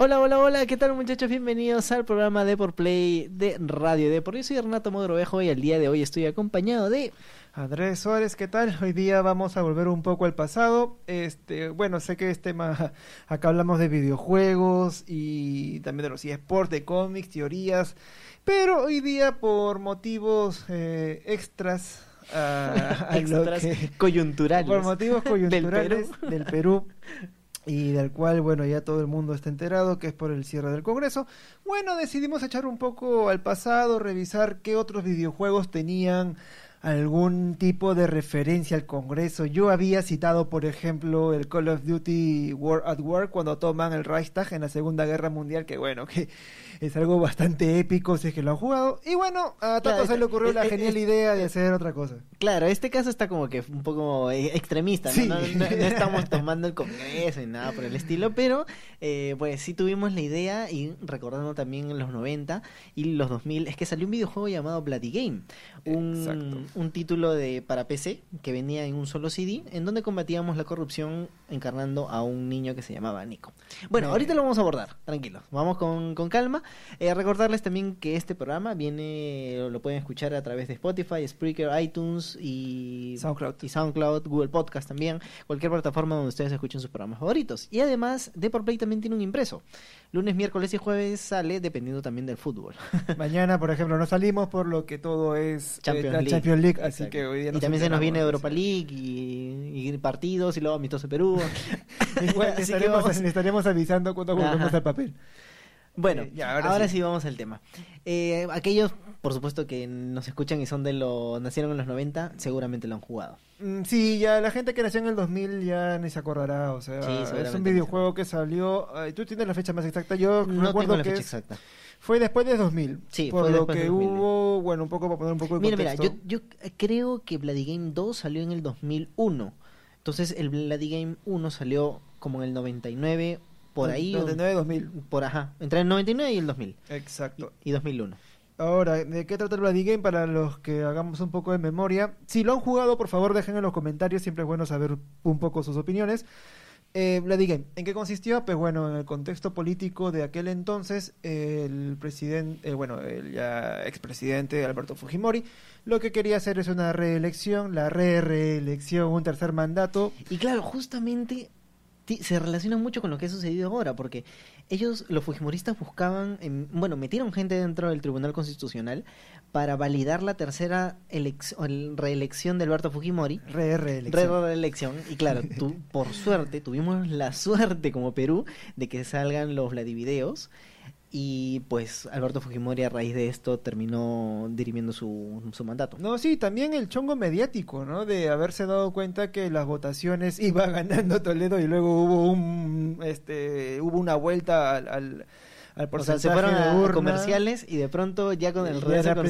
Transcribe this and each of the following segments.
Hola, hola, hola, ¿qué tal muchachos? Bienvenidos al programa de por Play de Radio Depor. Yo soy Renato Mogrovejo y el día de hoy estoy acompañado de... Andrés Suárez, ¿qué tal? Hoy día vamos a volver un poco al pasado. Este, bueno, sé que este tema, acá hablamos de videojuegos y también de los eSports, de cómics, teorías, pero hoy día por motivos eh, extras a, a lo Extras que- coyunturales. por motivos coyunturales Perú. del Perú y del cual, bueno, ya todo el mundo está enterado, que es por el cierre del Congreso. Bueno, decidimos echar un poco al pasado, revisar qué otros videojuegos tenían algún tipo de referencia al Congreso. Yo había citado, por ejemplo, el Call of Duty War at War cuando toman el Reichstag en la Segunda Guerra Mundial, que bueno, que es algo bastante épico si es que lo han jugado. Y bueno, a Claro, Tato se le ocurrió la eh, eh, genial eh, idea de hacer otra cosa. Claro, este caso está como que un poco eh, extremista, ¿no? Sí. No, no- no estamos tomando el Congreso ni nada por el estilo, pero eh, pues sí tuvimos la idea y recordando también los 90 y los 2000, es que salió un videojuego llamado Bloody Game, un, Exacto. Un título de para PC que venía en un solo CD, en donde combatíamos la corrupción encarnando a un niño que se llamaba Nico. Bueno, Me- ahorita lo vamos a abordar, tranquilos, vamos con, con calma. Eh, recordarles también que este programa viene, lo pueden escuchar a través de Spotify, Spreaker, iTunes y SoundCloud. y SoundCloud, Google Podcast también, cualquier plataforma donde ustedes escuchen sus programas favoritos. Y además, Play también tiene un impreso. Lunes, miércoles y jueves sale dependiendo también del fútbol. Mañana, por ejemplo, no salimos por lo que todo es eh, Champions League. Champions League, así Exacto. que hoy día y también se nos viene Europa League y, y partidos y luego amistoso Perú. Así que estaremos, vamos- le estaremos avisando cuando volvemos Ajá. al papel. Bueno, Eh, ya, ahora ahora, sí. sí. vamos al tema. Eh, aquellos, por supuesto, que nos escuchan y son de los nacieron en los 90, seguramente lo han jugado. Mm, Sí, ya la gente que nació en el 2000 ya ni se acordará, o sea, Sí, es un videojuego que salió, ay, tú tienes la fecha más exacta, yo No recuerdo tengo la que fecha es- exacta. fue después de 2000, Sí, por fue lo después que de 2000. hubo, bueno, un poco para poner un poco de Mira, mira, contexto. yo, yo creo que Bloody Game 2 salió en el 2001. Entonces el Bloody Game 1 salió como en el 99, por ahí. o- 99 2000. Por ajá, entre el 99 y el 2000. Exacto. Y, y 2001. Ahora, ¿de qué trata el Bloody Game? Para los que hagamos un poco de memoria. Si lo han jugado, por favor, dejen en los comentarios. Siempre es bueno saber un poco sus opiniones. Eh, Bloody Game, ¿en qué consistió? Pues bueno, en el contexto político de aquel entonces, el presidente, eh, bueno, el ya expresidente Alberto Fujimori, lo que quería hacer es una reelección, la re-reelección, un tercer mandato. Y claro, justamente se relaciona mucho con lo que ha sucedido ahora, porque ellos, los fujimoristas, buscaban, em, bueno, metieron gente dentro del Tribunal Constitucional para validar la tercera reelección de Alberto Fujimori. Re-reelección. reelección y claro, tú, por suerte, tuvimos la suerte como Perú de que salgan los Vladivideos y pues Alberto Fujimori a raíz de esto terminó dirimiendo su, su mandato. No, sí, también el chongo mediático, ¿no? De haberse dado cuenta que las votaciones iba ganando Toledo y luego hubo un, este, hubo una vuelta al, al, al O sea, porcentaje se fueron de a urna. comerciales y de pronto ya con el y resto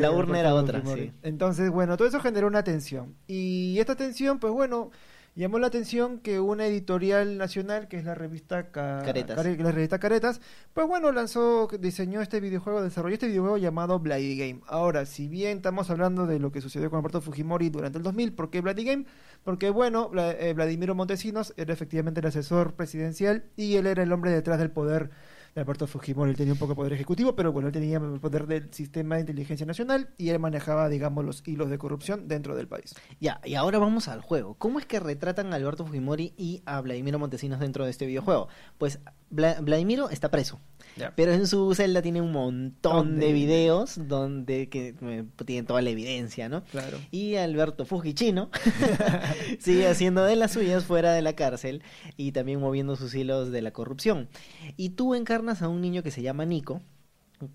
la urna era otra. Sí. Entonces, bueno, todo eso generó una tensión. Y esta tensión, pues bueno, llamó la atención que una editorial nacional, que es la revista Ca- Caretas. Care- la revista Caretas, pues bueno, lanzó, diseñó este videojuego, desarrolló este videojuego llamado Bloody Game. Ahora, si bien estamos hablando de lo que sucedió con Alberto Fujimori durante el 2000, ¿por qué Bloody Game? Porque bueno, eh, Vladimiro Montesinos era efectivamente el asesor presidencial y él era el hombre detrás del poder Alberto Fujimori. Tenía un poco de poder ejecutivo, pero bueno, él tenía el poder del sistema de inteligencia nacional y él manejaba, digamos, los hilos de corrupción dentro del país. Ya, y ahora vamos al juego. ¿Cómo es que retratan a Alberto Fujimori y a Vladimiro Montesinos dentro de este videojuego? Pues Vla- Vladimiro está preso. Pero en su celda tiene un montón de videos donde que eh, tienen toda la evidencia, ¿no? Claro. Y Alberto Fujichino sigue haciendo de las suyas fuera de la cárcel y también moviendo sus hilos de la corrupción. Y tú encarnas a un niño que se llama Nico,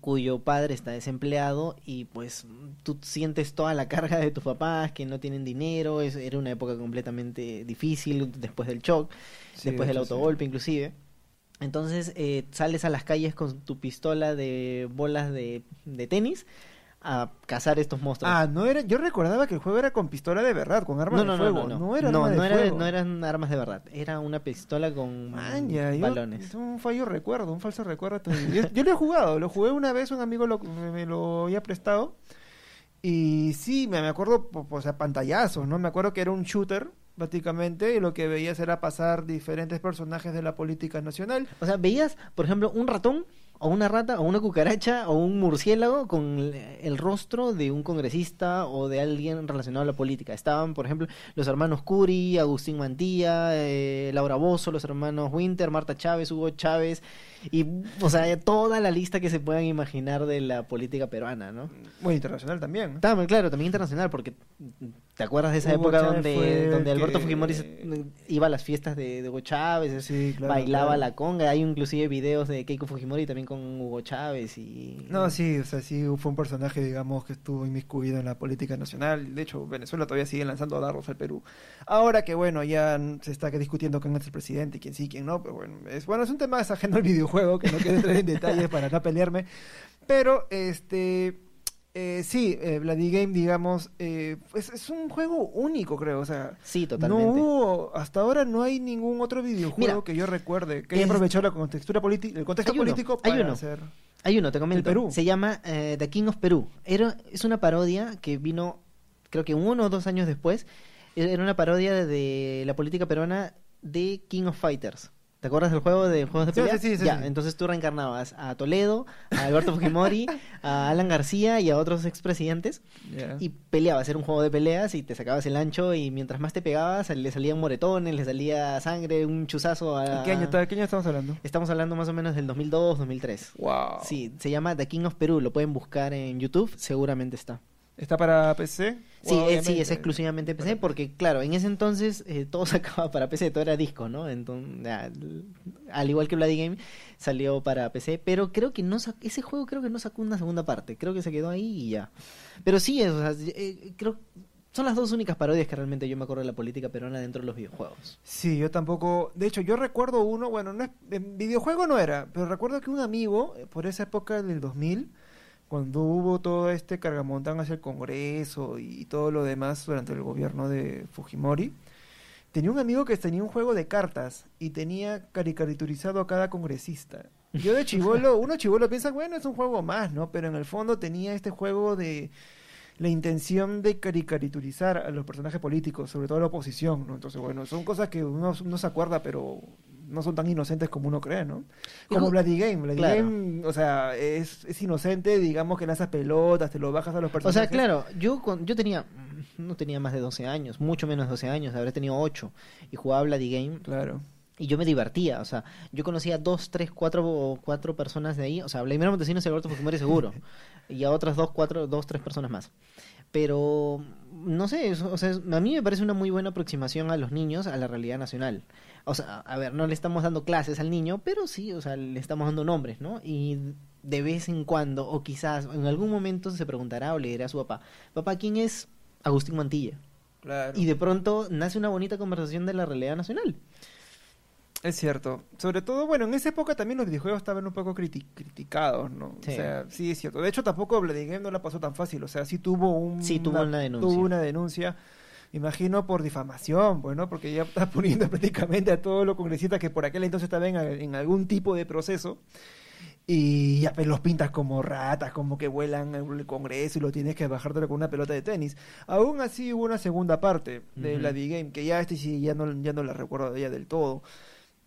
cuyo padre está desempleado y pues tú sientes toda la carga de tus papás que no tienen dinero, es, era una época completamente difícil después del shock, Sí, después de del sí. autogolpe inclusive. Entonces eh, sales a las calles con tu pistola de bolas de, de tenis a cazar estos monstruos. Ah, no era, yo recordaba que el juego era con pistola de verdad, con arma no, de fuego. no, no, no, era no, arma de era- fuego. no eran armas de verdad, era una pistola con yo- balones. es un fallo recuerdo, un falso recuerdo. Yo, yo lo he jugado, lo jugué una vez, un amigo lo- me, me lo había prestado. Y sí, me, me acuerdo, o sea, pantallazos, ¿no? Me acuerdo que era un shooter, prácticamente, y lo que veías era pasar diferentes personajes de la política nacional. O sea, veías, por ejemplo, un ratón o una rata o una cucaracha o un murciélago con el, rostro de un congresista o de alguien relacionado a la política. Estaban, por ejemplo, los hermanos Curi, Agustín Mantilla, eh, Laura Bozo, los hermanos Winter, Marta Chávez, Hugo Chávez y, o sea, toda la lista que se puedan imaginar de la política peruana, ¿no? Muy internacional también. También, claro, también internacional, porque ¿te acuerdas de esa Hugo época Chávez donde, donde Alberto que- Fujimori se- iba a las fiestas de, de Hugo Chávez, Sí, claro, bailaba claro. la conga? Hay inclusive videos de Keiko Fujimori también con Hugo Chávez y... No, sí, o sea, sí fue un personaje, digamos, que estuvo inmiscuido en la política nacional. De hecho, Venezuela todavía sigue lanzando dardos al Perú. Ahora que, bueno, ya se está discutiendo quién es el presidente, quién sí, quién no, pero bueno, es, bueno, es un tema ajeno al videojuego, que no quiero entrar en detalles para no pelearme. Pero, este, eh, sí, eh, Bloody Game, digamos, eh, es, es un juego único, creo, o sea... Sí, No totalmente. hubo, hasta ahora no hay ningún otro videojuego Mira, que yo recuerde que haya aprovechado la contextura política, el contexto Hay uno, político hay para uno. hacer. Hay uno, te comento. Perú. Se llama eh, The King of Perú. Era, es una parodia que vino, creo que uno o dos años después. Era una parodia de la política peruana de King of Fighters. ¿Te acuerdas del juego de juegos de pelea? sí, sí, sí, ya, entonces tú reencarnabas a Toledo, a Alberto Fujimori, a Alan García y a otros expresidentes Ya. y peleabas, era un juego de peleas y te sacabas el ancho y mientras más te pegabas le salían moretones, le salía sangre, un chuzazo a... ¿Qué año, está- ¿Qué año estamos hablando? Estamos hablando más o menos del 2002, 2003. Wow. Sí, se llama The King of Perú, lo pueden buscar en YouTube, seguramente está. ¿Está para PC? Sí, Wow, es, sí, es exclusivamente PC, porque claro, en ese entonces eh, todo sacaba para PC, todo era disco, ¿no? Entonces, ya, l- al igual que Bloody Game, salió para PC, pero creo que no ese juego creo que no sacó una segunda parte, creo que se quedó ahí y ya. Pero sí, es, o sea, eh, creo son las dos únicas parodias que realmente yo me acuerdo de la política peruana dentro de los videojuegos. Sí, yo tampoco. De hecho, yo recuerdo uno, bueno, no es, en videojuego no era, pero recuerdo que un amigo, eh, por esa época del 2000, cuando hubo todo este cargamontán hacia el Congreso y todo lo demás durante el gobierno de Fujimori, tenía un amigo que tenía un juego de cartas y tenía caricaturizado a cada congresista. Yo de chivolo, uno chivolo piensa, bueno, es un juego más, ¿no? Pero en el fondo tenía este juego de la intención de caricaturizar a los personajes políticos, sobre todo a la oposición, ¿no? Entonces, bueno, son cosas que uno no se acuerda, pero no son tan inocentes como uno cree, ¿no? Como Bloody Game. Bloody Claro. Game, o sea, es, es inocente, digamos que lanzas pelotas, te lo bajas a los O personajes. sea, claro, yo yo tenía no tenía más de 12 años, mucho menos de 12 años, habré tenido 8 y jugaba Bloody Game Claro. Y yo me divertía, o sea, yo conocía dos, tres, cuatro, cuatro personas de ahí, o sea, Vladimir Montesinos y Alberto Fujimori seguro, y a otras dos, cuatro, dos, tres personas más. Pero, no sé, o sea, a mí me parece una muy buena aproximación a los niños a la realidad nacional. O sea, a ver, no le estamos dando clases al niño, pero sí, o sea, le estamos dando nombres, ¿no? Y de vez en cuando, o quizás en algún momento se preguntará o le dirá a su papá, papá, ¿quién es Agustín Mantilla? Claro. Y de pronto nace una bonita conversación de la realidad nacional. Es cierto. Sobre todo, bueno, en esa época también los videojuegos estaban un poco criti- criticados, ¿no? Sí. O sea, sí es cierto. De hecho, tampoco Bloody Game no la pasó tan fácil. O sea, sí tuvo un... Sí, tuvo una denuncia. Tuvo una denuncia. Imagino por difamación, bueno, porque ya está poniendo prácticamente a todos los congresistas que por aquel entonces estaban en, en algún tipo de proceso. Y ya pues, los pintas como ratas, como que vuelan en el Congreso y lo tienes que bajártelo con una pelota de tenis. Aún así hubo una segunda parte de Ujú. la D-Game, que ya este sí ya no, ya no la recuerdo de ella del todo.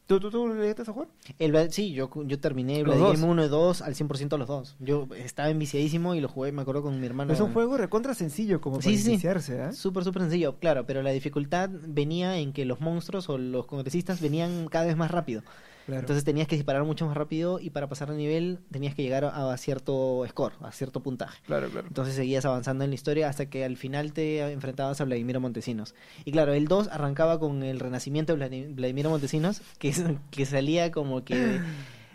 ¿Tú, tú, tú le llegaste a jugar? El, sí, yo, yo terminé Los Bloody dos. Game 1 y 2 al 100% los dos. Yo estaba enviciadísimo y lo jugué, me acuerdo con mi hermano. Es un juego recontra sencillo como para sí. iniciarse, ¿eh? Súper, súper sencillo, claro, pero la dificultad venía en que los monstruos o los congresistas venían cada vez más rápido. Claro. Entonces tenías que disparar mucho más rápido y para pasar de nivel tenías que llegar a, a cierto score, a cierto puntaje. claro, claro. Entonces seguías avanzando en la historia hasta que al final te enfrentabas a Vladimiro Montesinos. Y claro, el 2 arrancaba con el renacimiento de Vladi- Vladimiro Montesinos, que, salía como que de,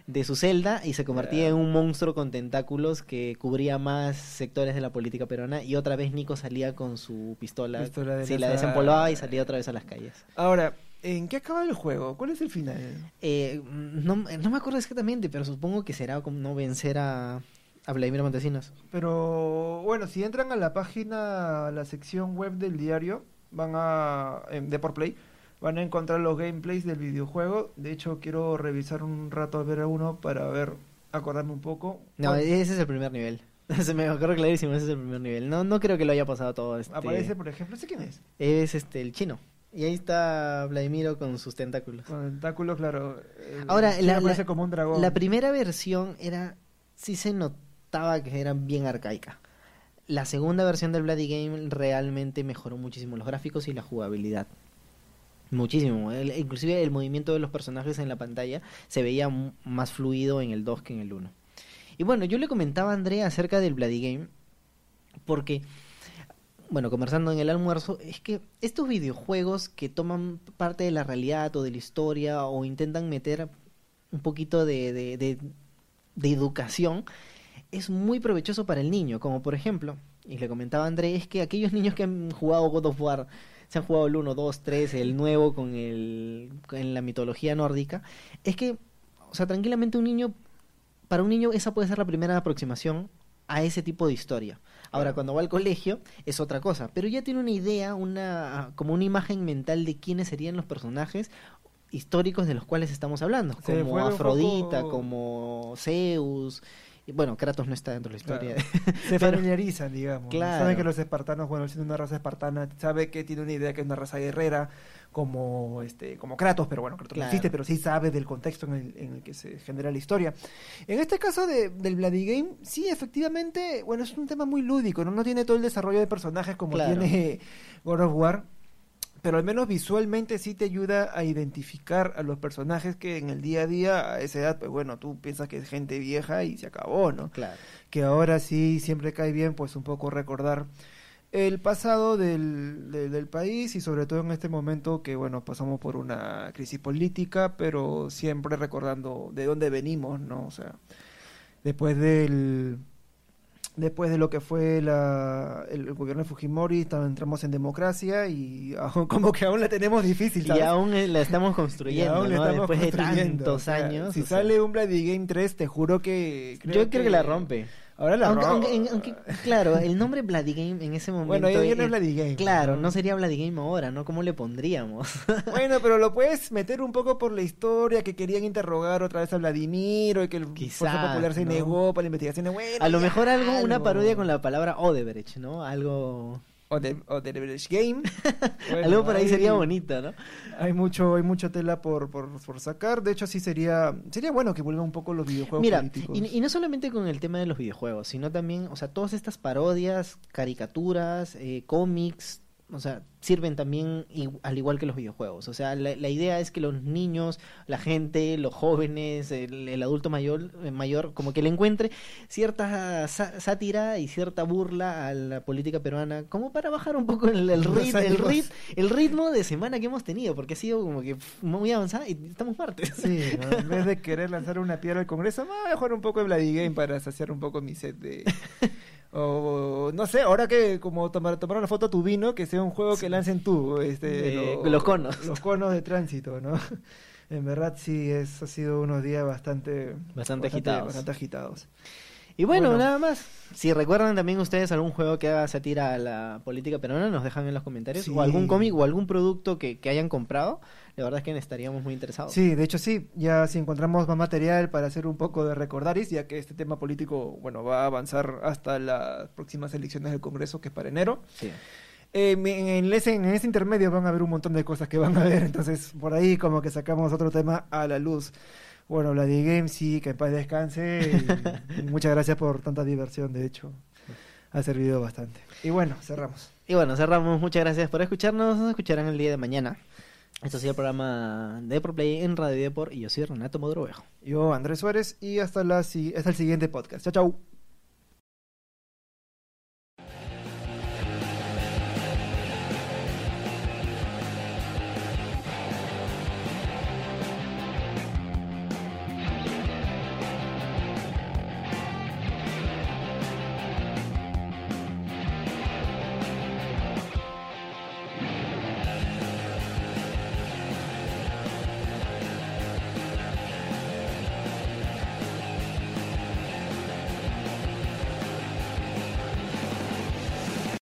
de su celda y se convertía en un monstruo con tentáculos que cubría más sectores de la política peruana. Y otra vez Nico salía con su pistola, Pistola de sí, la lanza- desempolvaba y salía otra vez a las calles. Ahora, ¿en qué acaba el juego? ¿Cuál es el final? Eh, no, no me acuerdo exactamente, pero supongo que será como no vencer a, a Vladimiro Montesinos. Pero bueno, si entran a la página, a la sección web del diario, van a en de por Play, van a encontrar los gameplays del videojuego. De hecho, quiero revisar un rato a ver a uno para ver, acordarme un poco. No, ese es el primer nivel. Se me acuerdo clarísimo, ese es el primer nivel. No, no creo que lo haya pasado todo. Este... aparece, por ejemplo, ¿sé quién es? Es este el chino. Y ahí está Vladimiro con sus tentáculos. Con tentáculos, claro. eh, Ahora, la, como un dragón. la primera versión era. Sí se notaba que era bien arcaica. La segunda versión del Bloody Game realmente mejoró muchísimo los gráficos y la jugabilidad. Muchísimo. El- inclusive el movimiento de los personajes en la pantalla se veía más fluido en el 2 que en el 1. Y bueno, yo le comentaba a Andrea acerca del Bloody Game porque, bueno, conversando en el almuerzo, es que estos videojuegos que toman parte de la realidad o de la historia o intentan meter un poquito de, de, educación, es muy provechoso para el niño. Como por ejemplo, y le comentaba André, es que aquellos niños que han jugado God of War, se han jugado el 1, 2, 3, el nuevo con el en la mitología nórdica, es que, o sea, tranquilamente un niño, para un niño esa puede ser la primera aproximación a ese tipo de historia. Ahora, cuando va al colegio es otra cosa, pero ya tiene una idea, una como una imagen mental de quiénes serían los personajes históricos de los cuales estamos hablando, Se como Afrodita, poco- como Zeus, y bueno, Kratos no está dentro de la historia. Claro. Se Pero- familiarizan, digamos. Claro. Saben que los espartanos, bueno, siendo una raza espartana, sabe que tiene una idea que es una raza guerrera, como este como Kratos, pero bueno, Kratos Claro. no existe, pero sí sabe del contexto en el, en el que se genera la historia. En este caso de, del Bloody Game, sí, efectivamente, bueno, es un tema muy lúdico, ¿no? No tiene todo el desarrollo de personajes como tiene God of War. Pero al menos visualmente sí te ayuda a identificar a los personajes que en el día a día, a esa edad, pues bueno, tú piensas que es gente vieja y se acabó, ¿no? Claro. que ahora sí siempre cae bien pues un poco recordar el pasado del, de- del país y sobre todo en este momento que bueno pasamos por una crisis política pero siempre recordando de dónde venimos no o sea después del después de lo que fue la, el, el gobierno de Fujimori entramos en democracia y aún- como que aún la tenemos difícil Y ¿sabes? aún eh, la estamos construyendo, aún ¿no? estamos Después de tantos o sea, años. si o sea, sale un Bloody Game 3 te juro que yo creo que la rompe. Ahora la Aunque, aunque- claro, el nombre Bloody en ese momento. Bueno, ya no es Bloody. Claro, no sería Bloody ahora, ¿no? ¿Cómo le pondríamos? Bueno, pero lo puedes meter un poco por la historia, que querían interrogar otra vez a Vladimiro y que el Quizás, Fuerza Popular se ¿no? negó para la investigación. Bueno, A lo mejor algo, una parodia con la palabra Odebrecht, ¿no? Algo, O de, o de Game. Bueno, algo por ahí hay- sería bonito, ¿no? Hay mucho, hay mucha tela por, por, por sacar. De hecho, sí sería, sería bueno que vuelvan un poco los videojuegos Mira, políticos. y, y no solamente con el tema de los videojuegos, sino también, o sea, todas estas parodias, caricaturas, eh, cómics, o sea, sirven también al igual que los videojuegos. O sea, la, la idea es que los niños, la gente, los jóvenes, el, el adulto mayor, eh, mayor, como que le encuentre cierta sátira y cierta burla a la política peruana, como para bajar un poco el, el, rit- el, rit- el ritmo de semana que hemos tenido, porque ha sido como que muy avanzada y estamos martes. Sí, ¿no? en vez de querer lanzar una piedra al Congreso, voy a jugar un poco de Bloody Game para saciar un poco mi set de... O no sé, ahora que como tomar, tomar una foto a tu vino, que sea un juego que lancen tú, este, Eh, los conos. Los conos de tránsito, ¿no? En verdad sí, es, ha sido unos días bastante... Bastante agitados. Bastante agitados. Y bueno, Bueno. nada más. Si recuerdan también ustedes algún juego que haga sátira a la política peruana, nos dejan en los comentarios. Sí. O algún cómic o algún producto que, que hayan comprado. La verdad es que estaríamos muy interesados. Sí, de hecho sí, ya si encontramos más material para hacer un poco de recordaris, ya que este tema político, bueno, va a avanzar hasta las próximas elecciones del Congreso, que es para enero. Sí. Eh, en, ese, en ese intermedio van a haber un montón de cosas que van a ver, entonces por ahí como que sacamos otro tema a la luz. Bueno, la de Game sí, que en paz descanse. y- muchas gracias por tanta diversión, de hecho. Ha servido bastante. Y bueno, cerramos. Y bueno, cerramos. Muchas gracias por escucharnos. Nos escucharán el día de mañana. Esto ha sido el programa de ProPlay en Radio Deport y yo soy Renato Modrovejo. Yo, Andrés Suárez, y hasta, hasta el siguiente podcast. Chao, chao.